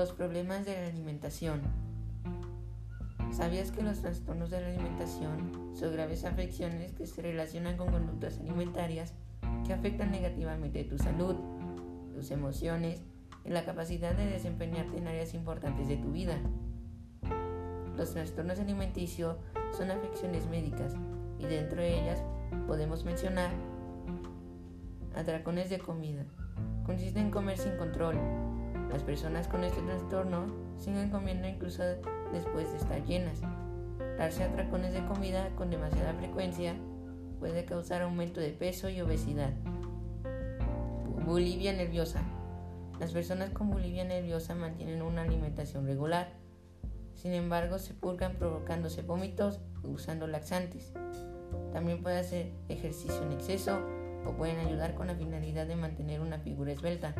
Los problemas de la alimentación. ¿Sabías que los trastornos de la alimentación son graves afecciones que se relacionan con conductas alimentarias que afectan negativamente tu salud, tus emociones y la capacidad de desempeñarte en áreas importantes de tu vida? Los trastornos alimenticios son afecciones médicas y dentro de ellas podemos mencionar atracones de comida. Consiste en comer sin control. Las personas con este trastorno siguen comiendo incluso después de estar llenas. Darse atracones de comida con demasiada frecuencia puede causar aumento de peso y obesidad. Bulimia nerviosa. Las personas con bulimia nerviosa mantienen una alimentación regular. Sin embargo, se purgan provocándose vómitos usando laxantes. También puede hacer ejercicio en exceso o pueden ayudar con la finalidad de mantener una figura esbelta,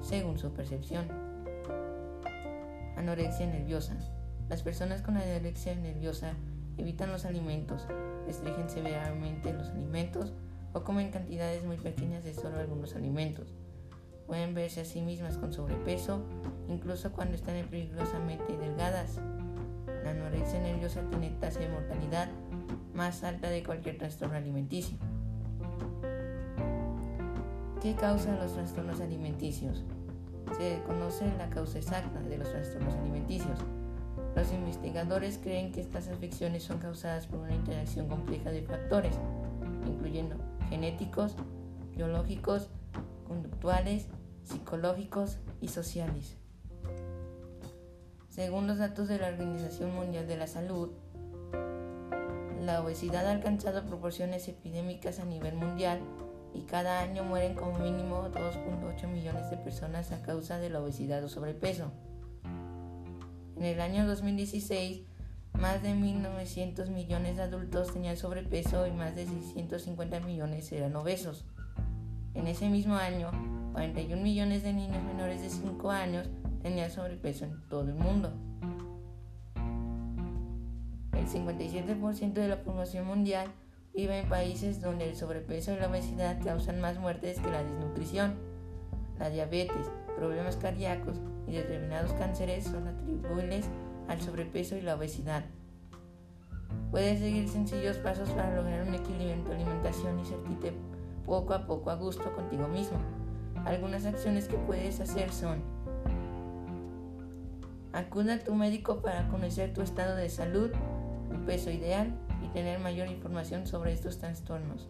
según su percepción. Anorexia nerviosa. Las personas con anorexia nerviosa evitan los alimentos, restringen severamente los alimentos o comen cantidades muy pequeñas de solo algunos alimentos. Pueden verse a sí mismas con sobrepeso, incluso cuando están peligrosamente delgadas. La anorexia nerviosa tiene tasa de mortalidad más alta de cualquier trastorno alimenticio. ¿Qué causa los trastornos alimenticios? Se desconoce la causa exacta de los trastornos alimenticios. Los investigadores creen que estas afecciones son causadas por una interacción compleja de factores, incluyendo genéticos, biológicos, conductuales, psicológicos y sociales. Según los datos de la Organización Mundial de la Salud, la obesidad ha alcanzado proporciones epidémicas a nivel mundial y cada año mueren como mínimo 2.8 millones de personas a causa de la obesidad o sobrepeso. En el año 2016, más de 1.900 millones de adultos tenían sobrepeso y más de 650 millones eran obesos. En ese mismo año, 41 millones de niños menores de 5 años tenían sobrepeso en todo el mundo. El 57% de la población mundial vive en países donde el sobrepeso y la obesidad causan más muertes que la desnutrición. La diabetes, problemas cardíacos y determinados cánceres son atribuibles al sobrepeso y la obesidad. Puedes seguir sencillos pasos para lograr un equilibrio en tu alimentación y sentirte poco a poco a gusto contigo mismo. Algunas acciones que puedes hacer son Acude a tu médico para conocer tu estado de salud, tu peso ideal y tener mayor información sobre estos trastornos.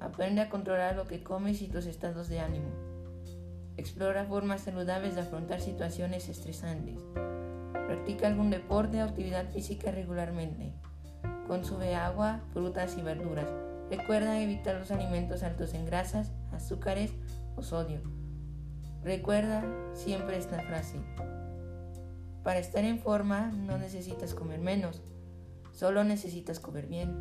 Aprende a controlar lo que comes y tus estados de ánimo. Explora formas saludables de afrontar situaciones estresantes. Practica algún deporte o actividad física regularmente. Consume agua, frutas y verduras. Recuerda evitar los alimentos altos en grasas, azúcares o sodio. Recuerda siempre esta frase. Para estar en forma no necesitas comer menos, solo necesitas comer bien.